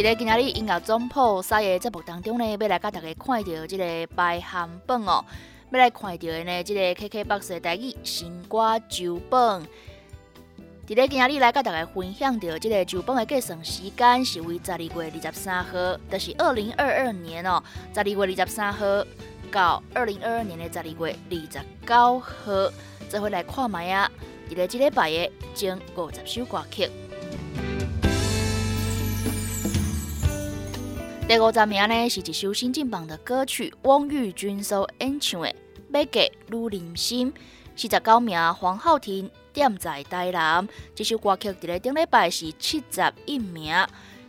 伫咧今仔日音乐总铺三个节目当中呢，要来甲大家看到即个排行榜哦。要来看到的呢，即个 KKBOX 的第一新歌周榜。伫咧今仔日来甲大家分享到即个周榜的计算时间是为十二月二十三号，就是二零二二年哦，十二月二十三号到二零二二年的十二月二十九号，再回来看卖啊！伫咧即礼拜的前五十首歌曲。第五十名呢是一首新进榜的歌曲，汪玉君所演唱的《要嫁女人心》。四十九名黄浩庭《点在台南》这首歌曲，伫咧顶礼拜是七十一名。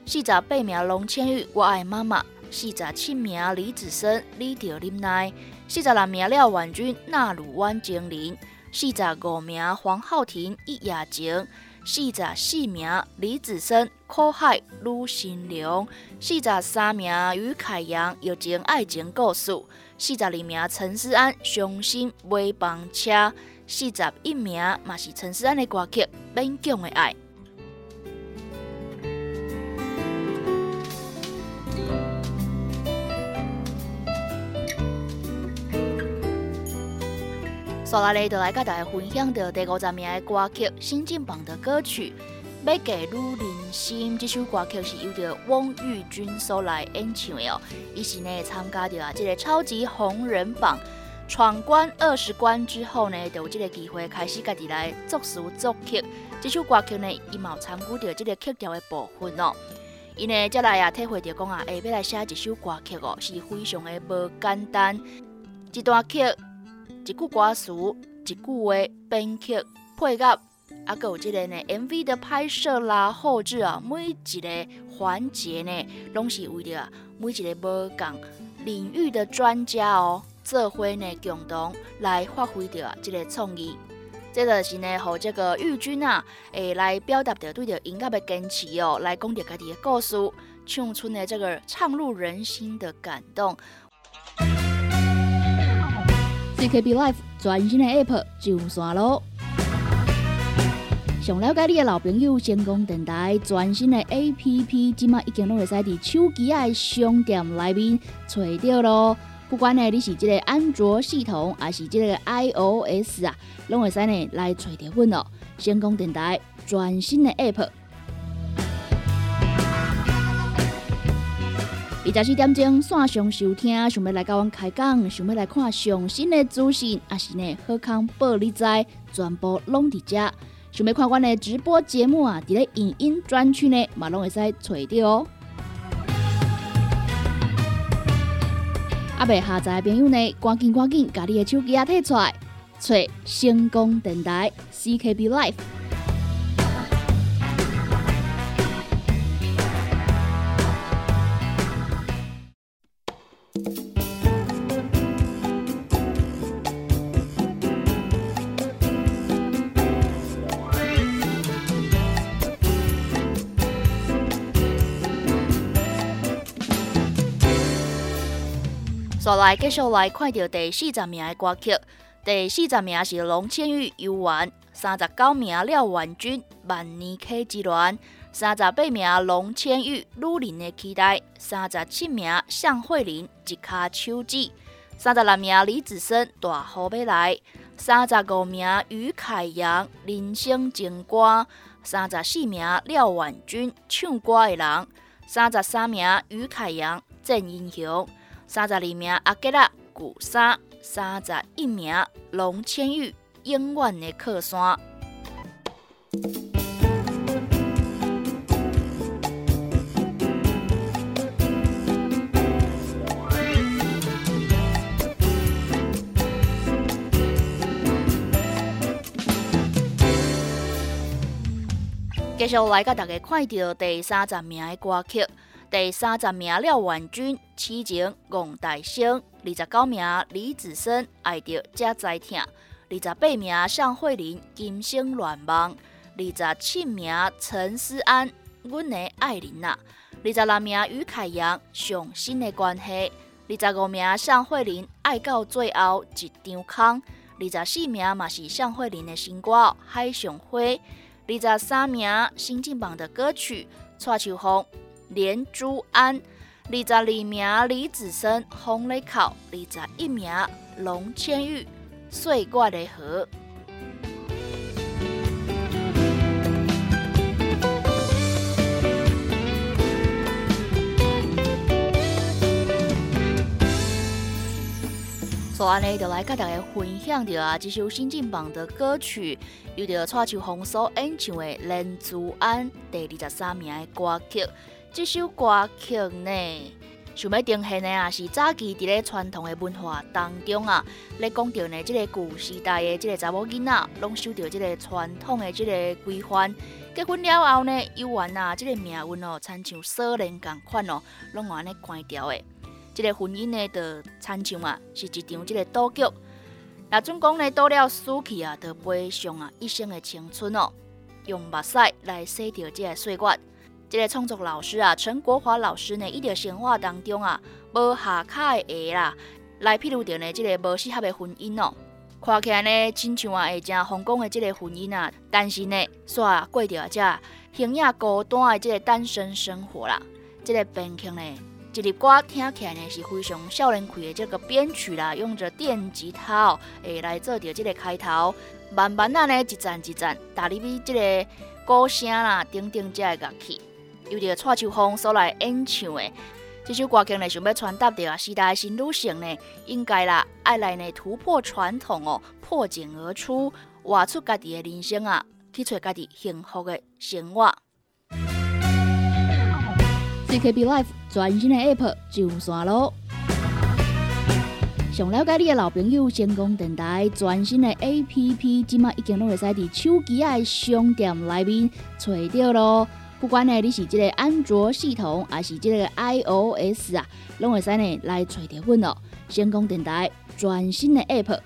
四十八名龙千玉《我爱妈妈》，四十七名李子森《你着忍耐》，四十六名廖婉君《纳鲁湾精灵》，四十五名黄浩庭《一夜情》。四十四名李子森《苦海女新娘》，四十三名于凯阳《有情爱情故事》，四十二名陈思安《伤心买房车》，四十一名嘛是陈思安的歌曲《勉强的爱》。所来咧，就来甲大家分享到第五十名的歌曲，新进榜的歌曲《要嫁女人心》。这首歌曲是由着汪玉君所来演唱的哦。伊是呢参加着啊这个超级红人榜，闯关二十关之后呢，就有这个机会开始家己来作词作曲。这首歌曲呢，伊嘛有参与着这个曲调的部分哦。伊呢，再来啊体会着讲啊，下要来写一首歌曲哦，是非常的无简单，一段曲。一句歌词，一句话，编曲、配乐，啊，有即个呢 MV 的拍摄啦、后置啊，每一个环节呢，拢是为着每一个无共领域的专家哦，做伙呢共同来发挥着即个创意。这就是呢，和这个玉军啊，诶，来表达着对着音乐的坚持哦，来讲着家己的故事，唱出呢这个唱入人心的感动。CKB Life 全新的 App 上线喽！想了解你的老朋友，成功电台全新的 App，即马已经拢会使伫手机的商店内面找到咯。不管呢你是即个安卓系统，还是即个 iOS 啊，拢会使呢来找到阮哦。成功电台全新的 App。二十四点钟线上收听，想要来甲阮开讲，想要来看上新的资讯，还是呢好康报你知，全部拢伫遮。想要看我的直播节目啊，伫咧影音专区呢，嘛拢会使找到哦。阿未下载的朋友呢，赶紧赶紧，把你的手机啊摕出来，找星光电台 CKB Life。再来继续来看到第四十名的歌曲，第四十名是龙千玉《游玩》，三十九名廖婉君《万年 K 之恋》，三十八名龙千玉《女人的期待》，三十七名向慧琳《一卡手指》，三十六名李子森《大河未来》，三十五名于凯阳《人生情歌》，三十四名廖婉君《唱歌的人》，三十三名于凯阳《正英雄》。三十二名阿吉拉古沙，三十一名龙千玉永远的靠山。继续来甲大家看到第三十名的歌曲。第三十名廖婉君，痴情王大生；二十九名李子森，爱着才知疼；二十八名尚慧玲，今生乱梦；二十七名陈思安，阮的爱人呐；二十六名于凯阳，上新的关系；二十五名尚慧玲，爱到最后一张空；二十四名嘛是尚慧玲的新歌《海上花》；二十三名新进榜的歌曲《蔡秋风》。连珠安，二十二名李子森，红雷考，二十一名龙千玉，岁月的河。所安尼就来跟大家分享着啊，这首新进榜的歌曲，由着蔡秋红所演唱的《连珠安》第二十三名的歌曲。这首歌曲呢，想要呈现的啊，是早期伫咧传统的文化当中啊，咧讲到呢，这个古时代的这个查某囡仔，拢受到这个传统的这个规范。结婚了后呢，有缘啊，这个命运哦，亲像锁链共款哦，拢安尼关掉的。这个婚姻呢，就亲像啊，是一场这个赌局。那准讲呢，赌了输去啊，就背上啊一生的青春哦，用目屎来洗掉这个岁月。这个创作老师啊，陈国华老师呢，伊在生活当中啊，无下卡的下啦，来披露着呢，这个无适合的婚姻哦。看起来呢，亲像啊，会正风光的这个婚姻啊，但是呢，煞过着这形影孤单的这个单身生活啦。这个编曲呢，这首歌听起来呢，是非常少年气的这个编曲啦，用着电吉他哦，诶来做着这个开头，慢慢啊呢，一站一站，打入去这个鼓声啦，等等这个乐器。由着蔡秋风所来演唱的这首歌曲呢，想要传达的啊，时代新女性呢，应该啦，爱来呢突破传统哦，破茧而出，活出家己的人生啊，去找家己幸福的生活。CKB Life 全新的 App 上线咯！想了解你的老朋友，成功电台全新的 App，即马已经都会使伫手机的商店内面找到咯。不管呢，你是这个安卓系统，还是这个 iOS 啊，拢会使呢来找到阮哦。成功电台全新的 App，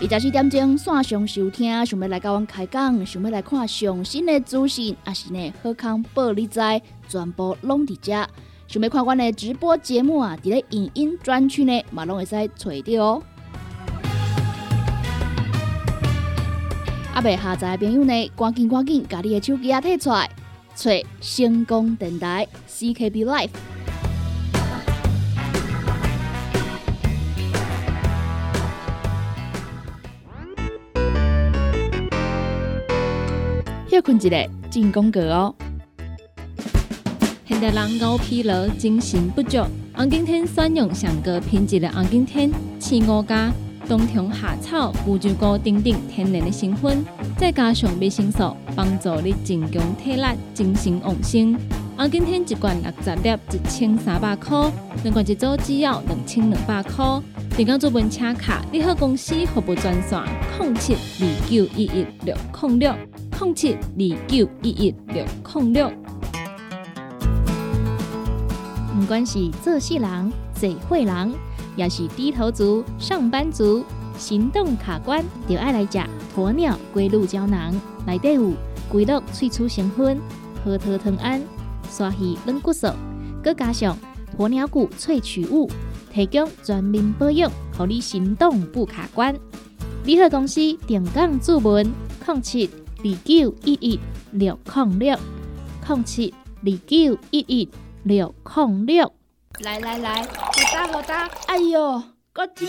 二十四点钟线上收听，想要来跟阮开讲，想要来看上新的资讯，还是呢好康报你知，全部拢伫遮。想要看阮的直播节目啊，伫咧影音专区呢，嘛拢会使找到哦。阿未下载的朋友呢，赶紧赶紧，把你的手机啊摕出来，找成功电台 CKB Life。休困一个进攻格哦。现代人熬疲劳，精神不足，红景天选用上个品质的红景天，吃我家。冬虫夏草、乌鸡菇等等天然的成分，再加上维生素，帮助你增强体力、精神旺盛。啊，今天一罐六十粒，一千三百块；两罐一组只要两千两百块。订购做本车卡，你好公司服务专线：零七二九一一六零六零七二九一一六零六。不管是做事人、做会人。也是低头族、上班族，行动卡关，就爱来吃鸵鸟龟鹿胶囊。内底有龟鹿萃取成分，核桃藤胺、刷鱼软骨素，佮加上鸵鸟骨萃取物，提供全面保养，让你行动不卡关。联合公司定岗注文：零七二九一一六零六零七二九一一六零六。来来来，好打好打！哎哟，够痛！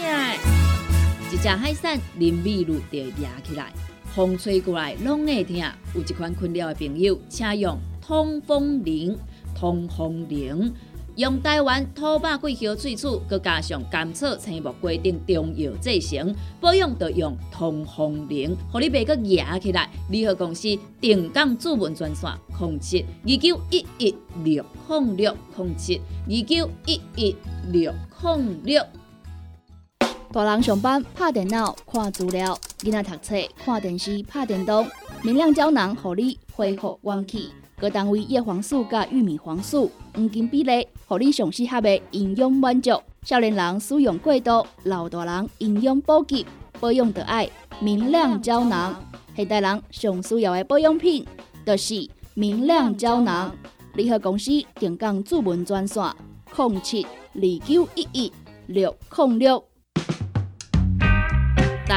一只海扇淋米露就压起来，风吹过来拢会痛。有一款困扰的朋友，请用通风铃。通风铃用台湾土白桂花萃取，佮加上甘草、青木规定中药制成，保养要用通风灵，互你袂佮压起来。联合公司定岗主文专线：控制二九一一六控六控制二九一一六控六。大人上班拍电脑看资料，囡仔读册看电视拍电动。明亮胶囊，互你恢复元气。各单位叶黄素加玉米黄素黄金比例，互你上适合的营养满足。少年人使用过度，老大人营养补给，保养的爱明亮胶囊。现代人上需要的保养品，就是明亮胶囊。联合公司定岗主文专线：零七二九一一六零六。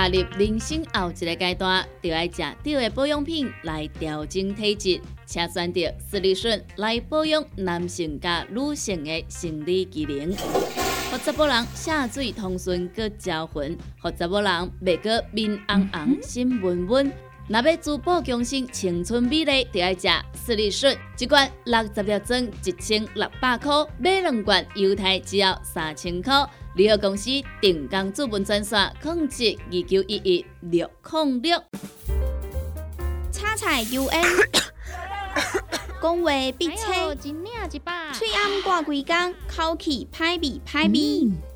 踏入人生后一个阶段，就要食对的保养品来调整体质，请选择斯利顺来保养男性加女性的生理机能，让查甫人下水通顺搁招魂，让查甫人袂搁面红红心温温。若要珠宝强身、青春美丽，就要食斯利顺，一罐六十粒装，一千六百块；买两罐，犹太只要三千块。联合公司定岗资本专线：控制二九一一六零六。叉菜 U N，讲话必切，嘴暗挂几工，口气歹味歹味。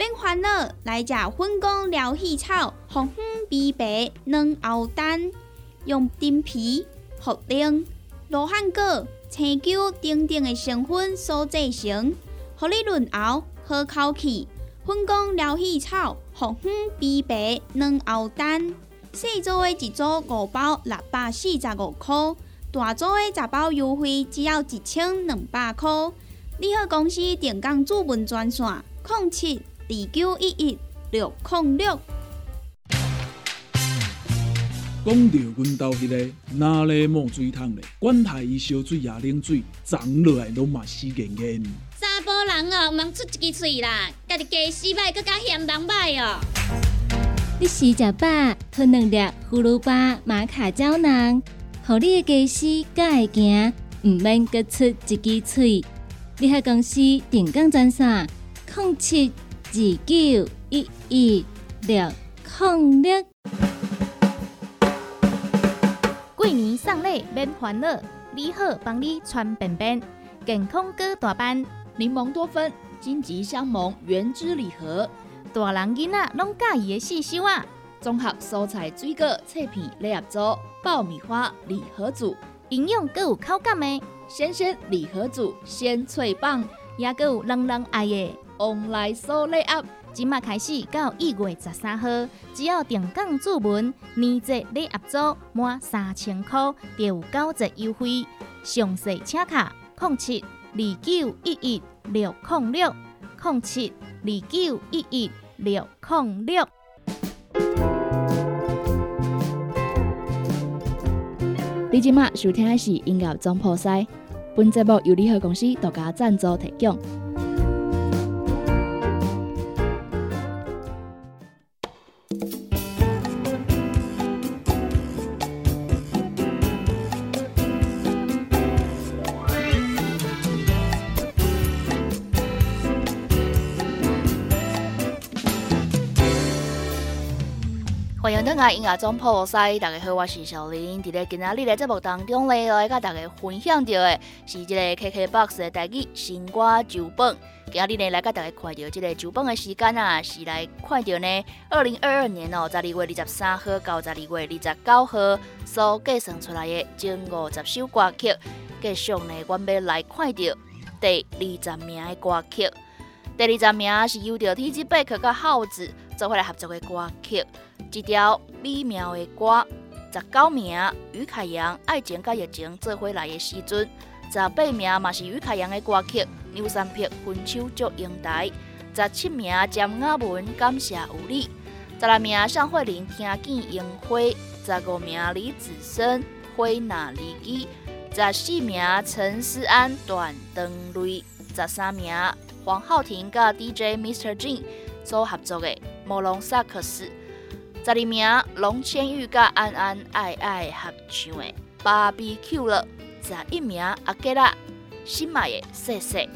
免烦恼，来食粉工疗气草，红粉枇杷软藕丹，用丁皮、茯苓、罗汉果、青椒等等的成分所制成，合你润喉好口气。粉工疗气草、红粉枇杷软藕丹，细组的一组五包六百四十五块，大组的十包优惠只要一千两百块。你好，公司电工主文专线：零七。二九一一六零六。讲到阮兜迄个哪里冒水桶咧？管他伊烧水也冷水，长落来拢嘛死严严。查甫人哦，毋通出一支嘴啦，家己家洗歹，更加嫌人歹哦。你食食饱，吞两粒葫芦巴、马卡胶囊，互你的家洗更会行，毋免各出一支嘴。你喺公司定岗赚啥？控七。二九一一六零六，过年送礼免烦恼，你好帮你穿便便，健康哥大班，柠檬多酚，金桔香檬原汁礼盒，大人囡仔拢介意的四收啊！综合蔬菜水果脆片礼盒组，爆米花礼盒组，营养更有口感的。鲜鲜礼盒组，鲜脆棒，也够有人人爱的。往来所礼盒，即马开始到一月十三号，只要定岗注文年节礼盒组满三千块，就有九折优惠。详细请卡零七二九一一六零六零七二九一一六零六。你即马收听的是音乐总破塞，本节目由联合公司独家赞助提供。欢迎登来音乐总破塞，大家好，我是小林。伫咧今仔日的节目当中咧，来甲大家分享到的是即个 KKBOX 的台语新歌酒本。今仔日呢，来甲大家看到即个酒本的时间啊，是来看到呢，二零二二年哦，十二月二十三号到十二月二十九号所计算出来的前五十首歌曲。继续呢，我们要来看到第二十名的歌曲。第二十名是由着 T G 贝克甲耗子做伙来合作的歌曲。一条美妙的歌，十九名于凯阳爱情甲疫情做伙来的时阵，十八名嘛是于凯阳的歌曲，牛三匹分手祝英台，十七名詹雅文感谢有你，十六名尚慧玲听见樱花，十五名李子深花那离基，十四名陈思安断灯泪，十三名黄浩庭甲 DJ Mr. Jin 所合作的莫龙萨克斯。十二名龙千玉甲安安爱爱合唱的《BBQ》了，十一名阿吉拉新买的谢谢。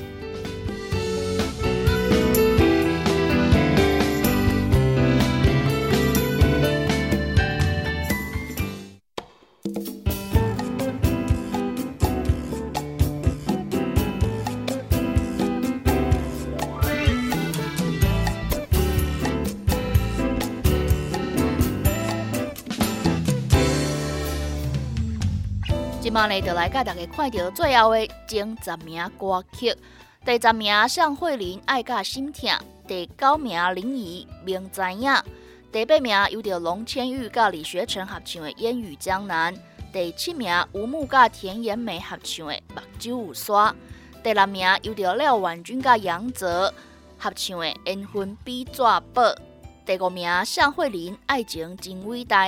嘛呢，就来甲大家看到最后的前十名歌曲。第十名向慧琳《爱甲心痛》，第九名林怡《明知影》，第八名由着龙千玉甲李学成合唱的《烟雨江南》，第七名吴木甲田延美合唱的《目睭有沙》，第六名由着廖婉君甲杨泽合唱的《缘分比纸薄》，第五名向慧琳《爱情真伟大》，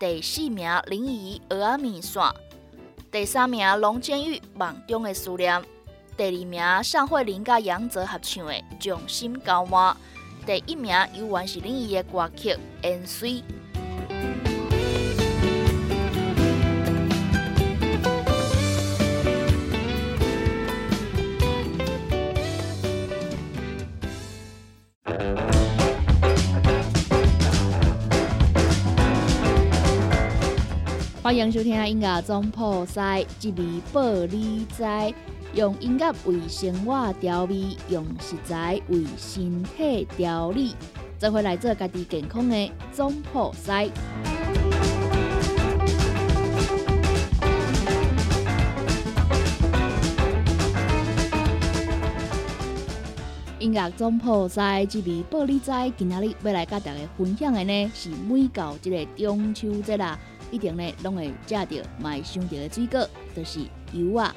第四名林怡《鹅仔面线》。第三名龙千玉梦中的思念，第二名尚慧玲甲杨泽合唱的《匠心交换》，第一名依然是林忆的歌曲《烟水》。欢迎收听音乐总破塞，一味报你知，用音乐为生活调味，用食材为身体调理，做回来做家己健康的总破塞。音乐总破塞，一味报你知，今仔日要来甲大家分享的呢，是每到这个中秋节啦。一定呢，拢会食到买上到的水果，就是油啊。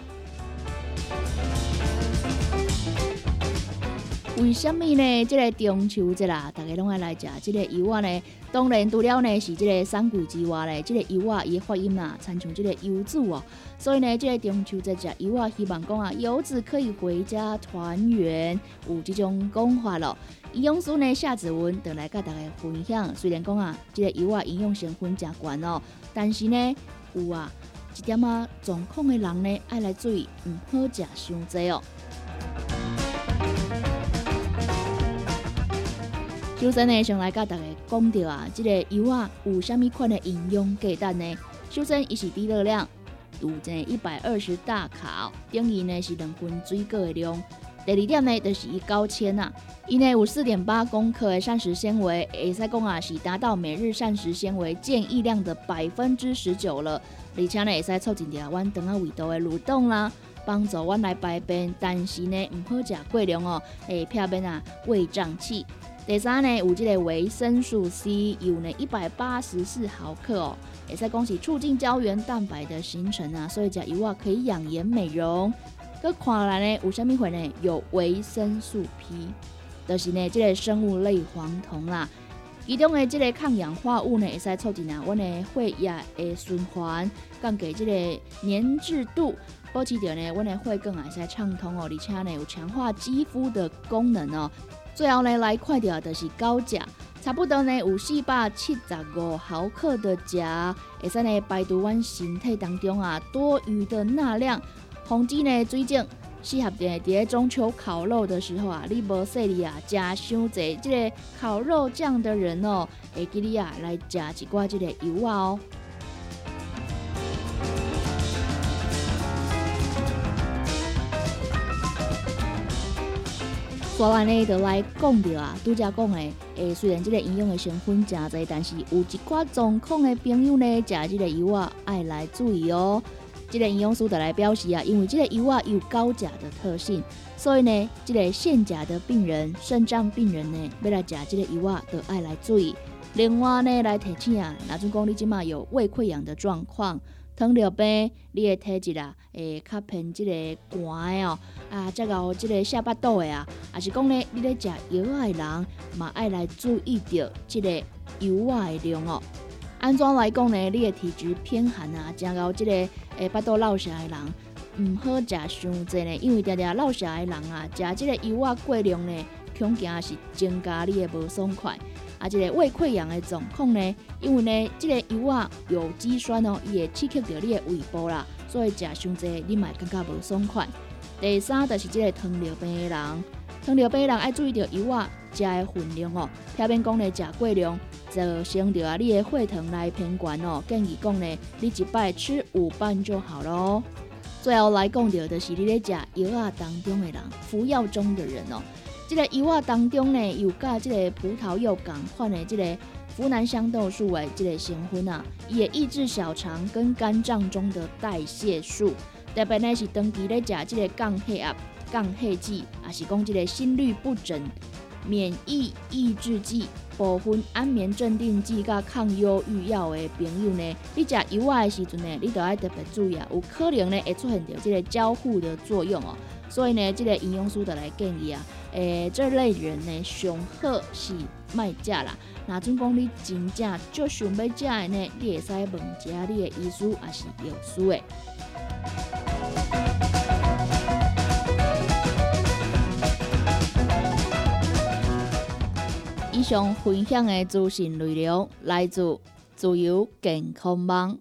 为什么呢？这个中秋节啦，大家拢爱来食这个油啊呢？当然，除了呢是这个三桂之外呢，这个油啊伊发音啊，参像这个油子哦。所以呢，这个中秋节食油啊，希望讲啊，游子可以回家团圆，有这种讲法咯。营养师呢夏子文就来跟大家分享，虽然讲啊，这个油啊营养成分真悬哦，但是呢，有啊一点啊状况的人呢，爱来注意，唔好食伤济哦。首先呢，先来甲大家讲到啊，这个油啊有虾米款的营养价值呢？首先，伊是低热量，有一百二十大卡，等于呢是两斤水果的量。第二点呢，就是伊高纤啊，伊呢有四点八公克的膳食纤维，会使讲啊是达到每日膳食纤维建议量的百分之十九了，而且呢会使促进着阮肠啊胃道的蠕动啦，帮助阮来排便，但是呢唔好食过量哦，会撇便啊胃胀气。第三呢，有这个维生素 C，有呢一百八十四毫克哦，也在恭喜促进胶原蛋白的形成啊，所以讲油啊可以养颜美容。搁看来呢，有啥物会呢？有维生素 P，就是呢这个生物类黄酮啦，其中的这个抗氧化物呢，会使促进啊阮的血液的循环，降低这个粘滞度，保持着呢阮的血管会使畅通哦，而且呢有强化肌肤的功能哦。最后呢，来看到就是高钾，差不多呢有四百七十五毫克的钾，会使呢排除阮身体当中啊多余的钠量。防止呢最近适合伫伫中秋烤肉的时候啊，你无说你啊加伤济这个烤肉酱的人哦，会记你啊来加一寡这个油啊哦。说完呢，就来讲着啊，拄则讲的，诶，虽然这个营养的成分真侪，但是有一寡状况的朋友呢，食这个油啊，爱来注意哦。这个营养师就来表示啊，因为这个油啊有高钾的特性，所以呢，这个限钾的病人、肾脏病人呢，要来食这个油啊，都爱来注意。另外呢，来提醒啊，哪种讲你即马有胃溃疡的状况。糖尿病，你的体质啊，会较偏即个寒的哦，啊，再有即个下巴肚的啊，还是讲呢，你咧食油的人，嘛爱来注意到即个油的量哦。安怎来讲呢？你的体质偏寒啊，加有即个诶巴肚落下的人，唔好食伤济呢，因为常常落下的人啊，食即个油啊过量呢，恐惊是增加你的无爽快。啊，这个胃溃疡的状况呢，因为呢，这个油啊有肌酸哦，伊会刺激到你的胃部啦，所以食伤济，你嘛感觉无爽快。第三就是这个糖尿病的人，糖尿病的人爱注意到油啊食的分量哦，特别讲呢食过量，就成着啊你的血糖来偏悬哦。建议讲呢，你一摆吃五瓣就好咯。最后来讲到的是你咧食油啊当中的人，服药中的人哦。这个油啊当中呢，有甲这个葡萄柚共款的这个呋喃香豆素的，这个成分啊，也抑制小肠跟肝脏中的代谢素，特别呢是长期咧食这个降血压、降血剂，也是讲这个心律不整、免疫抑制剂、部分安眠镇定剂、甲抗忧郁药的朋友呢，你食油啊的时阵呢，你都要特别注意啊，有可能呢会出现着这个交互的作用哦。所以呢，这个营养师就来建议啊，诶，这类人呢，上好是卖食啦。那总讲你真正就想要食的呢，你会使问一下你的医师还是药师的。以上分享的资讯内容来自自由健康网。